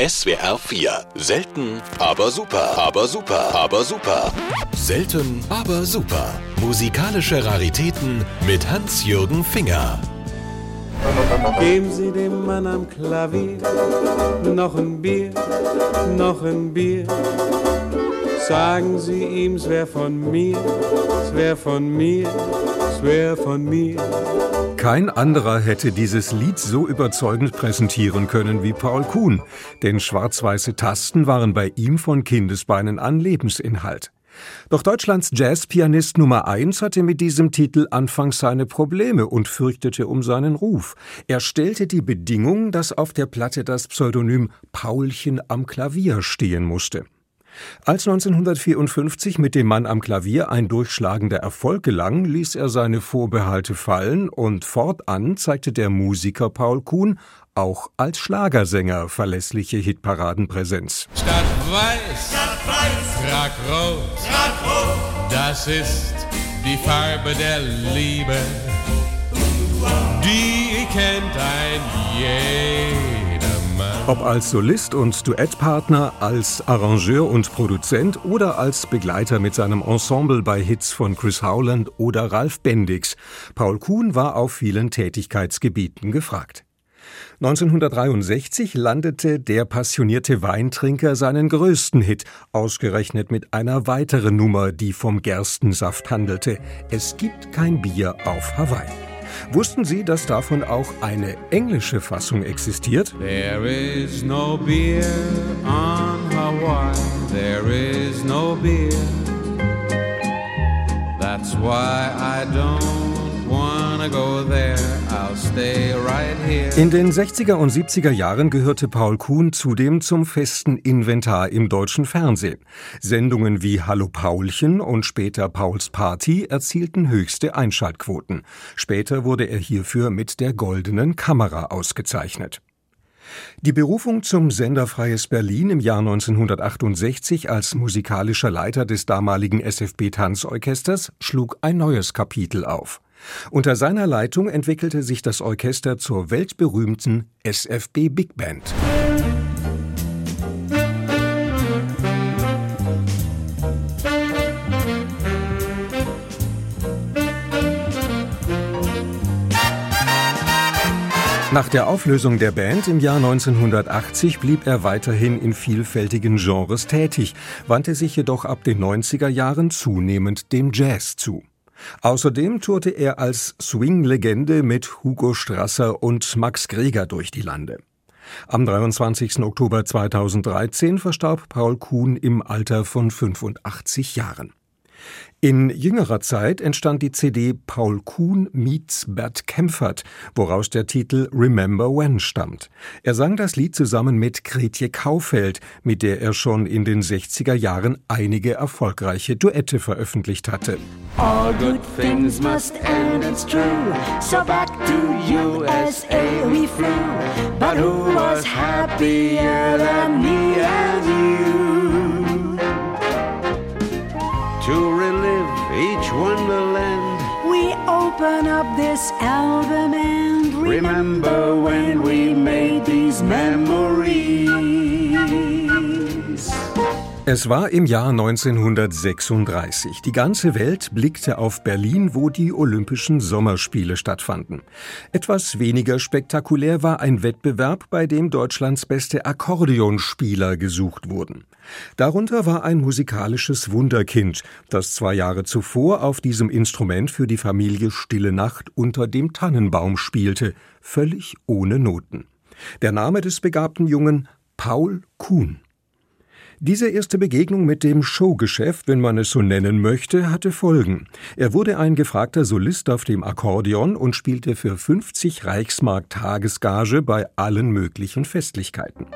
SWR 4. Selten, aber super. Aber super. Aber super. Selten, aber super. Musikalische Raritäten mit Hans-Jürgen Finger. Geben Sie dem Mann am Klavier noch ein Bier, noch ein Bier. Sagen Sie ihm, es wär von mir, es wär von mir, wär von mir. Kein anderer hätte dieses Lied so überzeugend präsentieren können wie Paul Kuhn, denn schwarz-weiße Tasten waren bei ihm von Kindesbeinen an Lebensinhalt. Doch Deutschlands Jazzpianist Nummer eins hatte mit diesem Titel anfangs seine Probleme und fürchtete um seinen Ruf. Er stellte die Bedingung, dass auf der Platte das Pseudonym Paulchen am Klavier stehen musste. Als 1954 mit dem Mann am Klavier ein durchschlagender Erfolg gelang, ließ er seine Vorbehalte fallen und fortan zeigte der Musiker Paul Kuhn auch als Schlagersänger verlässliche Hitparadenpräsenz. Statt weiß, Statt weiß, frag rot, frag rot, das ist die Farbe der Liebe. Die kennt ein jedermann. Ob als Solist und Duettpartner, als Arrangeur und Produzent oder als Begleiter mit seinem Ensemble bei Hits von Chris Howland oder Ralf Bendix, Paul Kuhn war auf vielen Tätigkeitsgebieten gefragt. 1963 landete der passionierte Weintrinker seinen größten Hit, ausgerechnet mit einer weiteren Nummer, die vom Gerstensaft handelte. Es gibt kein Bier auf Hawaii. Wussten Sie, dass davon auch eine englische Fassung existiert? There is no beer on Hawaii. There is no beer. That's why I don't In den 60er und 70er Jahren gehörte Paul Kuhn zudem zum festen Inventar im deutschen Fernsehen. Sendungen wie Hallo Paulchen und später Pauls Party erzielten höchste Einschaltquoten. Später wurde er hierfür mit der Goldenen Kamera ausgezeichnet. Die Berufung zum Sender Freies Berlin im Jahr 1968 als musikalischer Leiter des damaligen SFB Tanzorchesters schlug ein neues Kapitel auf. Unter seiner Leitung entwickelte sich das Orchester zur weltberühmten SFB Big Band. Nach der Auflösung der Band im Jahr 1980 blieb er weiterhin in vielfältigen Genres tätig, wandte sich jedoch ab den 90er Jahren zunehmend dem Jazz zu. Außerdem tourte er als Swing-Legende mit Hugo Strasser und Max Greger durch die Lande. Am 23. Oktober 2013 verstarb Paul Kuhn im Alter von 85 Jahren. In jüngerer Zeit entstand die CD Paul Kuhn meets Bert Kempfert, woraus der Titel Remember When stammt. Er sang das Lied zusammen mit Gretje Kaufeld, mit der er schon in den 60er Jahren einige erfolgreiche Duette veröffentlicht hatte. All good things must end, it's true. So back to USA we flew. But who was happier than me and you? Open up this album and remember when we made these memories. Es war im Jahr 1936. Die ganze Welt blickte auf Berlin, wo die Olympischen Sommerspiele stattfanden. Etwas weniger spektakulär war ein Wettbewerb, bei dem Deutschlands beste Akkordeonspieler gesucht wurden. Darunter war ein musikalisches Wunderkind, das zwei Jahre zuvor auf diesem Instrument für die Familie Stille Nacht unter dem Tannenbaum spielte, völlig ohne Noten. Der Name des begabten Jungen Paul Kuhn. Diese erste Begegnung mit dem Showgeschäft, wenn man es so nennen möchte, hatte Folgen. Er wurde ein gefragter Solist auf dem Akkordeon und spielte für 50 Reichsmark Tagesgage bei allen möglichen Festlichkeiten.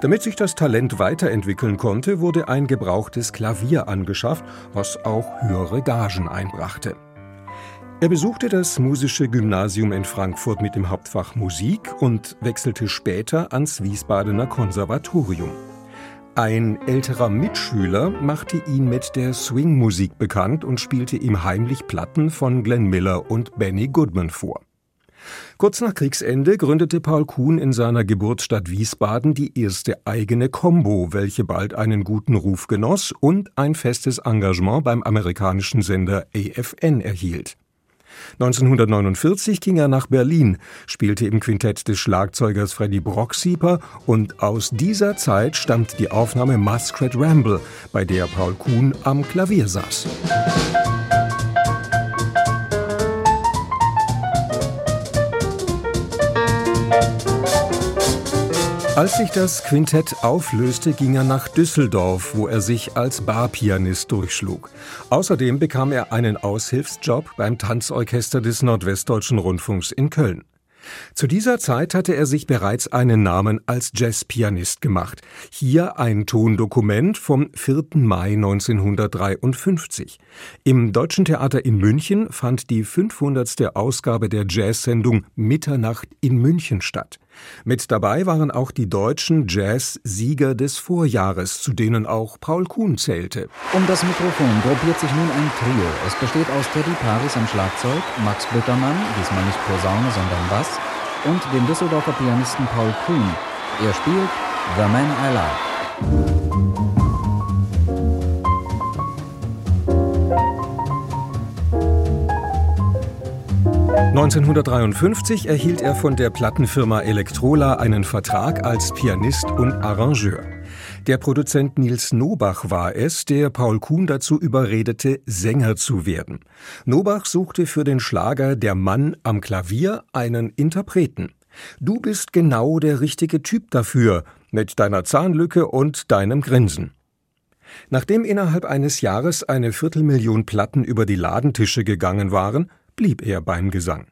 Damit sich das Talent weiterentwickeln konnte, wurde ein gebrauchtes Klavier angeschafft, was auch höhere Gagen einbrachte. Er besuchte das Musische Gymnasium in Frankfurt mit dem Hauptfach Musik und wechselte später ans Wiesbadener Konservatorium. Ein älterer Mitschüler machte ihn mit der Swing-Musik bekannt und spielte ihm heimlich Platten von Glenn Miller und Benny Goodman vor. Kurz nach Kriegsende gründete Paul Kuhn in seiner Geburtsstadt Wiesbaden die erste eigene Combo, welche bald einen guten Ruf genoss und ein festes Engagement beim amerikanischen Sender AFN erhielt. 1949 ging er nach Berlin, spielte im Quintett des Schlagzeugers Freddy Brocksieper und aus dieser Zeit stammt die Aufnahme Muskrat Ramble, bei der Paul Kuhn am Klavier saß. Als sich das Quintett auflöste, ging er nach Düsseldorf, wo er sich als Barpianist durchschlug. Außerdem bekam er einen Aushilfsjob beim Tanzorchester des Nordwestdeutschen Rundfunks in Köln. Zu dieser Zeit hatte er sich bereits einen Namen als Jazzpianist gemacht. Hier ein Tondokument vom 4. Mai 1953. Im Deutschen Theater in München fand die 500. Ausgabe der Jazzsendung Mitternacht in München statt. Mit dabei waren auch die deutschen Jazz-Sieger des Vorjahres, zu denen auch Paul Kuhn zählte. Um das Mikrofon gruppiert sich nun ein Trio. Es besteht aus Teddy Paris am Schlagzeug, Max Büttermann, diesmal nicht Posaune, sondern Bass, und dem Düsseldorfer Pianisten Paul Kuhn. Er spielt The Man I Love. 1953 erhielt er von der Plattenfirma Elektrola einen Vertrag als Pianist und Arrangeur. Der Produzent Nils Nobach war es, der Paul Kuhn dazu überredete, Sänger zu werden. Nobach suchte für den Schlager Der Mann am Klavier einen Interpreten. Du bist genau der richtige Typ dafür, mit deiner Zahnlücke und deinem Grinsen. Nachdem innerhalb eines Jahres eine Viertelmillion Platten über die Ladentische gegangen waren, blieb er beim Gesang.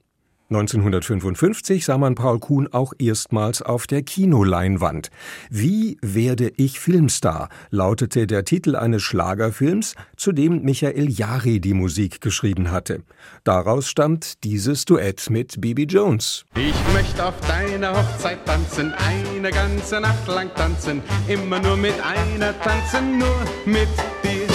1955 sah man Paul Kuhn auch erstmals auf der Kinoleinwand. Wie werde ich Filmstar? lautete der Titel eines Schlagerfilms, zu dem Michael Jari die Musik geschrieben hatte. Daraus stammt dieses Duett mit Bibi Jones. Ich möchte auf deiner Hochzeit tanzen, eine ganze Nacht lang tanzen, immer nur mit einer tanzen, nur mit dir.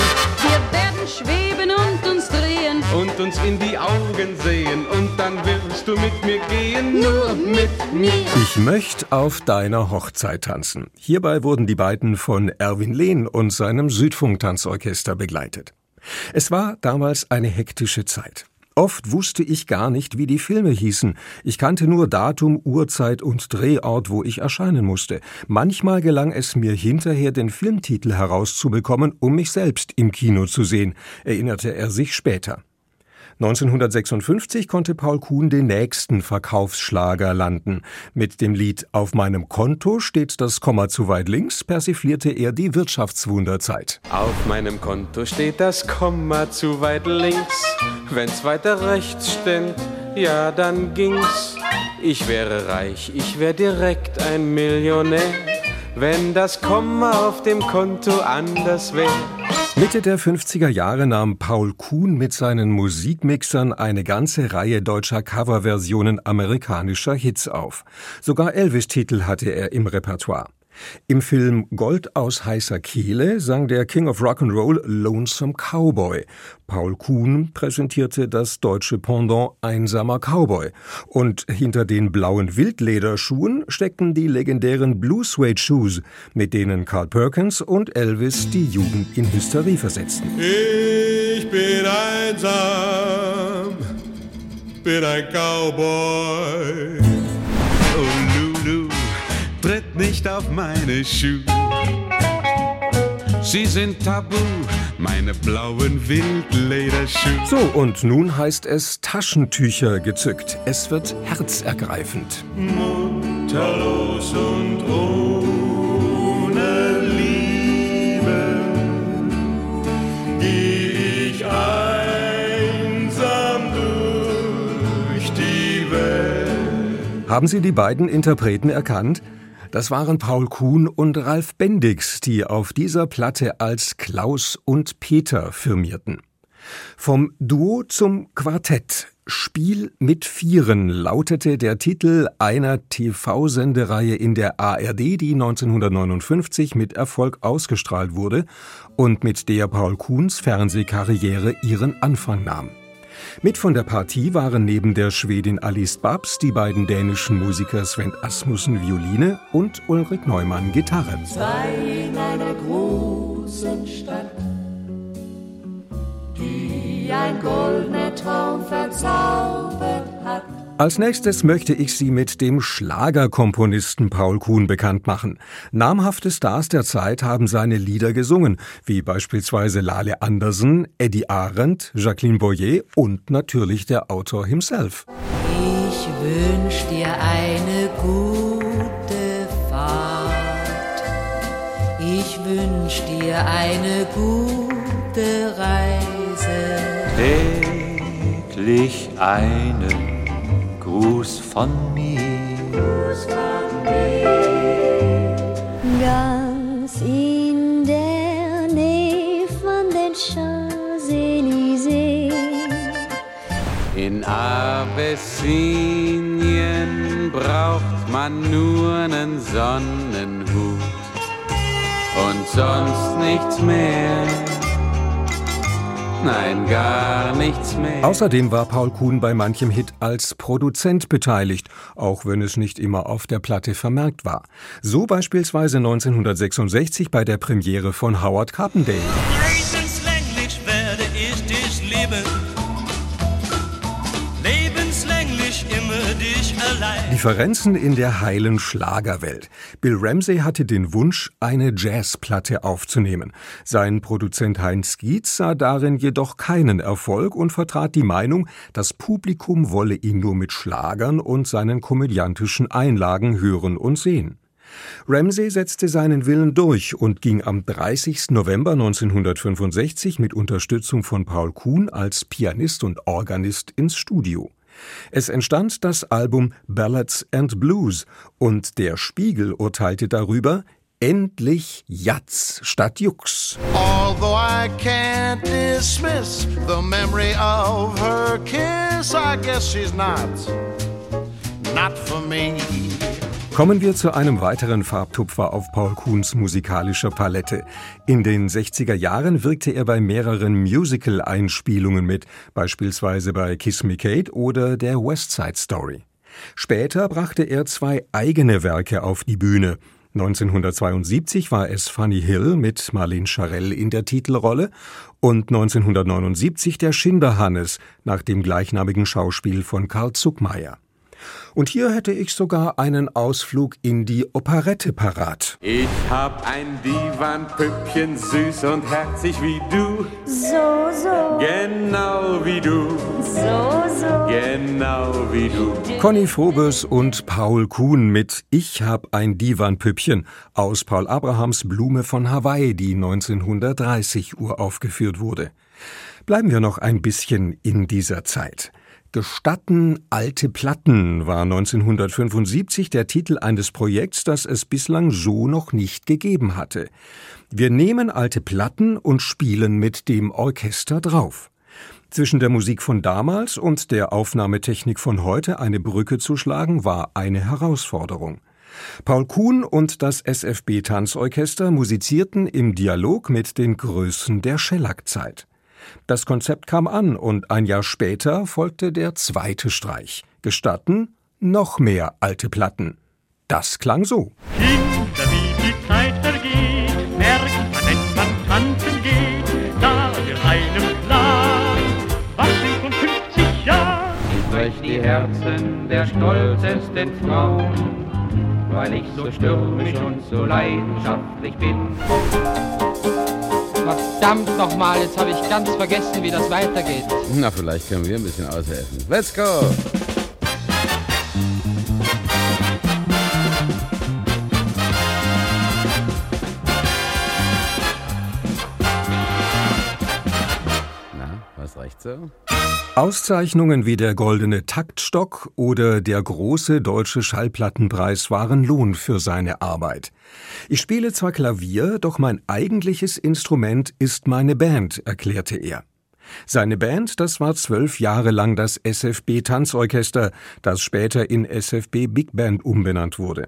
Uns in die Augen sehen und dann wirst du mit mir gehen, nur mit mir. Ich möchte auf deiner Hochzeit tanzen. Hierbei wurden die beiden von Erwin Lehn und seinem Südfunk-Tanzorchester begleitet. Es war damals eine hektische Zeit. Oft wusste ich gar nicht, wie die Filme hießen. Ich kannte nur Datum, Uhrzeit und Drehort, wo ich erscheinen musste. Manchmal gelang es mir hinterher, den Filmtitel herauszubekommen, um mich selbst im Kino zu sehen, erinnerte er sich später. 1956 konnte Paul Kuhn den nächsten Verkaufsschlager landen. Mit dem Lied Auf meinem Konto steht das Komma zu weit links persiflierte er die Wirtschaftswunderzeit. Auf meinem Konto steht das Komma zu weit links. Wenn's weiter rechts stand, ja, dann ging's. Ich wäre reich, ich wär direkt ein Millionär, wenn das Komma auf dem Konto anders wäre. Mitte der 50er Jahre nahm Paul Kuhn mit seinen Musikmixern eine ganze Reihe deutscher Coverversionen amerikanischer Hits auf. Sogar Elvis-Titel hatte er im Repertoire. Im Film Gold aus heißer Kehle sang der King of Rock'n'Roll Lonesome Cowboy. Paul Kuhn präsentierte das deutsche Pendant Einsamer Cowboy. Und hinter den blauen Wildlederschuhen steckten die legendären Blue Suede Shoes, mit denen Carl Perkins und Elvis die Jugend in Hysterie versetzten. Ich bin einsam, bin ein Cowboy. Nicht auf meine Schuhe. Sie sind tabu, meine blauen Wildlederschuhe. So, und nun heißt es Taschentücher gezückt. Es wird herzergreifend. Mutterlos und ohne Liebe geh ich einsam durch die Welt. Haben Sie die beiden Interpreten erkannt? Das waren Paul Kuhn und Ralf Bendix, die auf dieser Platte als Klaus und Peter firmierten. Vom Duo zum Quartett. Spiel mit Vieren lautete der Titel einer TV-Sendereihe in der ARD, die 1959 mit Erfolg ausgestrahlt wurde und mit der Paul Kuhns Fernsehkarriere ihren Anfang nahm. Mit von der Partie waren neben der Schwedin Alice Babs die beiden dänischen Musiker Sven Asmussen Violine und Ulrich Neumann Gitarre. Zwei in einer großen Stadt, die ein goldener Traum verzaubert hat. Als nächstes möchte ich Sie mit dem Schlagerkomponisten Paul Kuhn bekannt machen. Namhafte Stars der Zeit haben seine Lieder gesungen, wie beispielsweise Lale Andersen, Eddie Arendt, Jacqueline Boyer und natürlich der Autor himself. Ich wünsch dir eine gute Fahrt. Ich wünsch dir eine gute Reise. Täglich einen Gruß von mir. Ganz in der Nähe von den Champs-Élysées. In Abessinien braucht man nur einen Sonnenhut und sonst nichts mehr. Nein, gar nichts mehr. Außerdem war Paul Kuhn bei manchem Hit als Produzent beteiligt, auch wenn es nicht immer auf der Platte vermerkt war. So beispielsweise 1966 bei der Premiere von Howard Carpendale. Differenzen in der heilen Schlagerwelt. Bill Ramsey hatte den Wunsch, eine Jazzplatte aufzunehmen. Sein Produzent Heinz Gietz sah darin jedoch keinen Erfolg und vertrat die Meinung, das Publikum wolle ihn nur mit Schlagern und seinen komödiantischen Einlagen hören und sehen. Ramsey setzte seinen Willen durch und ging am 30. November 1965 mit Unterstützung von Paul Kuhn als Pianist und Organist ins Studio. Es entstand das Album Ballads and Blues und der Spiegel urteilte darüber, endlich Jatz statt Jux. Although I can't dismiss the memory of her kiss, I guess she's not, not for me. Kommen wir zu einem weiteren Farbtupfer auf Paul Kuhns musikalischer Palette. In den 60er Jahren wirkte er bei mehreren Musical-Einspielungen mit, beispielsweise bei Kiss Me Kate oder der West Side Story. Später brachte er zwei eigene Werke auf die Bühne. 1972 war es Funny Hill mit Marlene Charell in der Titelrolle und 1979 der Schinderhannes nach dem gleichnamigen Schauspiel von Karl Zuckmeier. Und hier hätte ich sogar einen Ausflug in die Operette parat. Ich hab ein Divanpüppchen, süß und herzig wie du. So, so. Genau wie du. So, so. Genau wie du. Conny Frobes und Paul Kuhn mit Ich hab ein Divanpüppchen aus Paul Abrahams Blume von Hawaii, die 1930 uraufgeführt wurde. Bleiben wir noch ein bisschen in dieser Zeit. Gestatten alte Platten war 1975 der Titel eines Projekts, das es bislang so noch nicht gegeben hatte. Wir nehmen alte Platten und spielen mit dem Orchester drauf. Zwischen der Musik von damals und der Aufnahmetechnik von heute eine Brücke zu schlagen, war eine Herausforderung. Paul Kuhn und das SFB Tanzorchester musizierten im Dialog mit den Größen der Schellackzeit. Das Konzept kam an und ein Jahr später folgte der zweite Streich. Gestatten noch mehr alte Platten. Das klang so. Kinder, wie die Zeit vergeht, merkt man, wenn man tanzen geht, da wird einem klar, was sind von 50 Jahren. Ich brech die Herzen der stolzesten Frauen, weil ich so stürmisch und so leidenschaftlich bin. Verdammt nochmal, jetzt habe ich ganz vergessen, wie das weitergeht. Na, vielleicht können wir ein bisschen aushelfen. Let's go! Na, was reicht so? Auszeichnungen wie der Goldene Taktstock oder der Große Deutsche Schallplattenpreis waren Lohn für seine Arbeit. Ich spiele zwar Klavier, doch mein eigentliches Instrument ist meine Band, erklärte er. Seine Band, das war zwölf Jahre lang das SFB Tanzorchester, das später in SFB Big Band umbenannt wurde.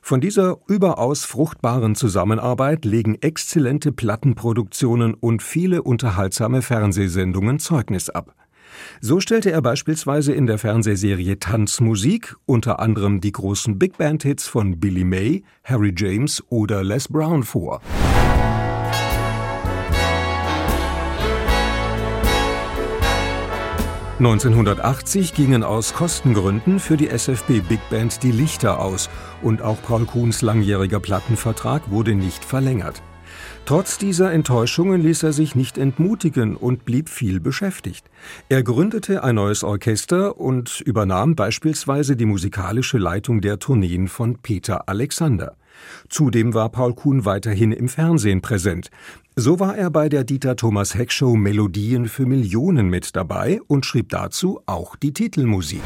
Von dieser überaus fruchtbaren Zusammenarbeit legen exzellente Plattenproduktionen und viele unterhaltsame Fernsehsendungen Zeugnis ab. So stellte er beispielsweise in der Fernsehserie Tanzmusik unter anderem die großen Big Band Hits von Billy May, Harry James oder Les Brown vor. 1980 gingen aus Kostengründen für die SFB Big Band die Lichter aus und auch Paul Kuhns langjähriger Plattenvertrag wurde nicht verlängert. Trotz dieser Enttäuschungen ließ er sich nicht entmutigen und blieb viel beschäftigt. Er gründete ein neues Orchester und übernahm beispielsweise die musikalische Leitung der Tourneen von Peter Alexander. Zudem war Paul Kuhn weiterhin im Fernsehen präsent. So war er bei der Dieter Thomas Heck Show Melodien für Millionen mit dabei und schrieb dazu auch die Titelmusik.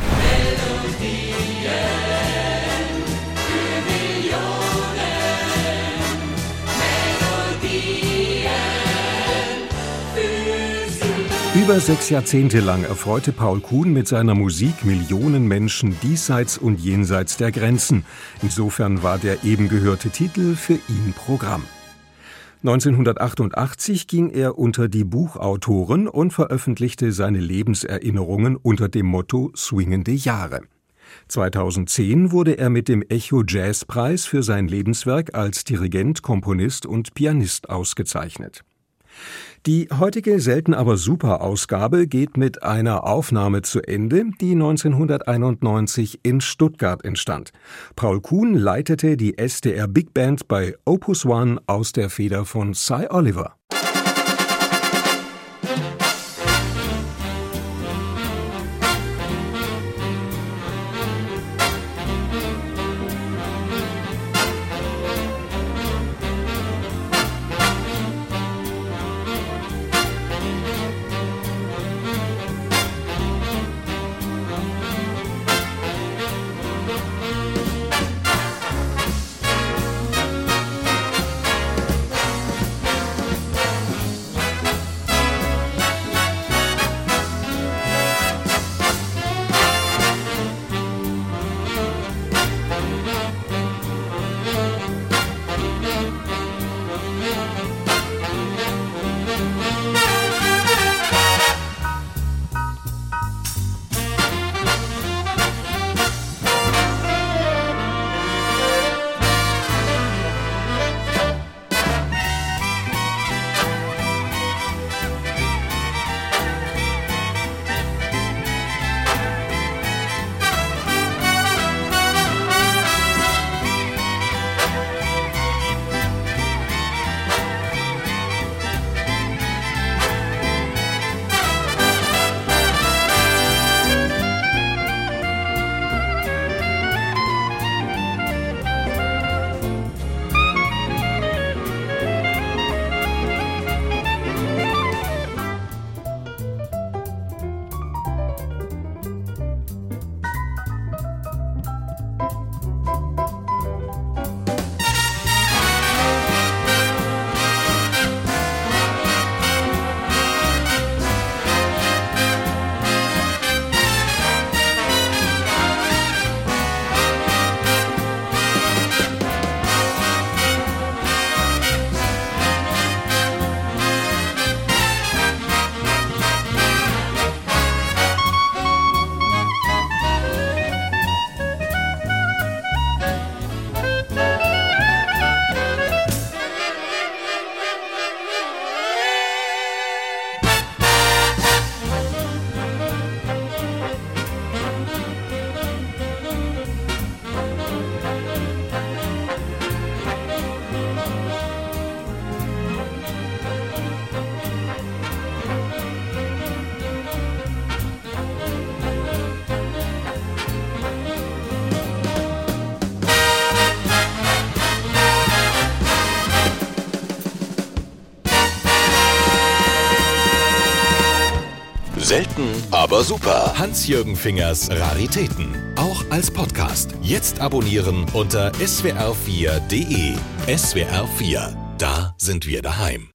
Über sechs Jahrzehnte lang erfreute Paul Kuhn mit seiner Musik Millionen Menschen diesseits und jenseits der Grenzen. Insofern war der eben gehörte Titel für ihn Programm. 1988 ging er unter die Buchautoren und veröffentlichte seine Lebenserinnerungen unter dem Motto Swingende Jahre. 2010 wurde er mit dem Echo Jazzpreis für sein Lebenswerk als Dirigent, Komponist und Pianist ausgezeichnet. Die heutige Selten aber super Ausgabe geht mit einer Aufnahme zu Ende, die 1991 in Stuttgart entstand. Paul Kuhn leitete die SDR Big Band bei Opus One aus der Feder von Cy Oliver. Selten, aber super. Hans-Jürgen Fingers Raritäten. Auch als Podcast. Jetzt abonnieren unter swr4.de. SWR4. Da sind wir daheim.